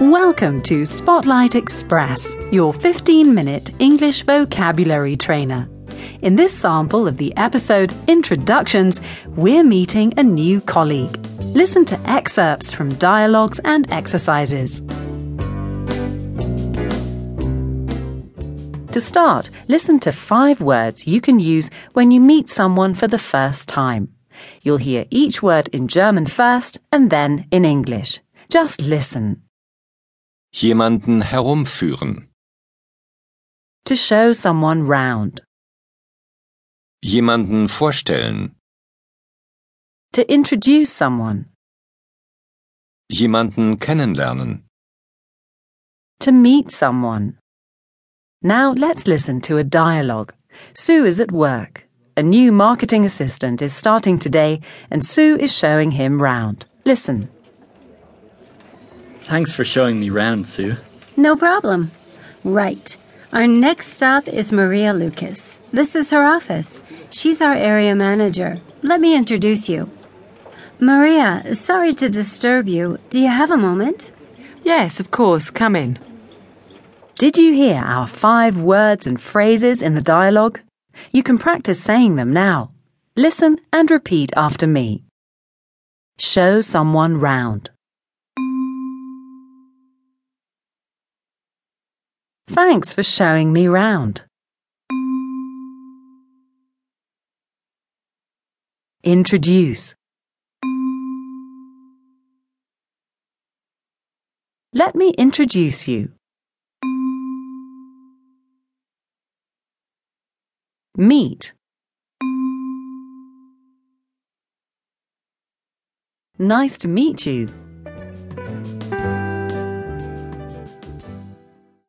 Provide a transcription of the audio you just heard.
Welcome to Spotlight Express, your 15 minute English vocabulary trainer. In this sample of the episode Introductions, we're meeting a new colleague. Listen to excerpts from dialogues and exercises. To start, listen to five words you can use when you meet someone for the first time. You'll hear each word in German first and then in English. Just listen. Jemanden herumführen. To show someone round. Jemanden vorstellen. To introduce someone. Jemanden kennenlernen. To meet someone. Now let's listen to a dialogue. Sue is at work. A new marketing assistant is starting today, and Sue is showing him round. Listen. Thanks for showing me round, Sue. No problem. Right. Our next stop is Maria Lucas. This is her office. She's our area manager. Let me introduce you. Maria, sorry to disturb you. Do you have a moment? Yes, of course. Come in. Did you hear our five words and phrases in the dialogue? You can practice saying them now. Listen and repeat after me. Show someone round. Thanks for showing me round. Introduce. Let me introduce you. Meet. Nice to meet you.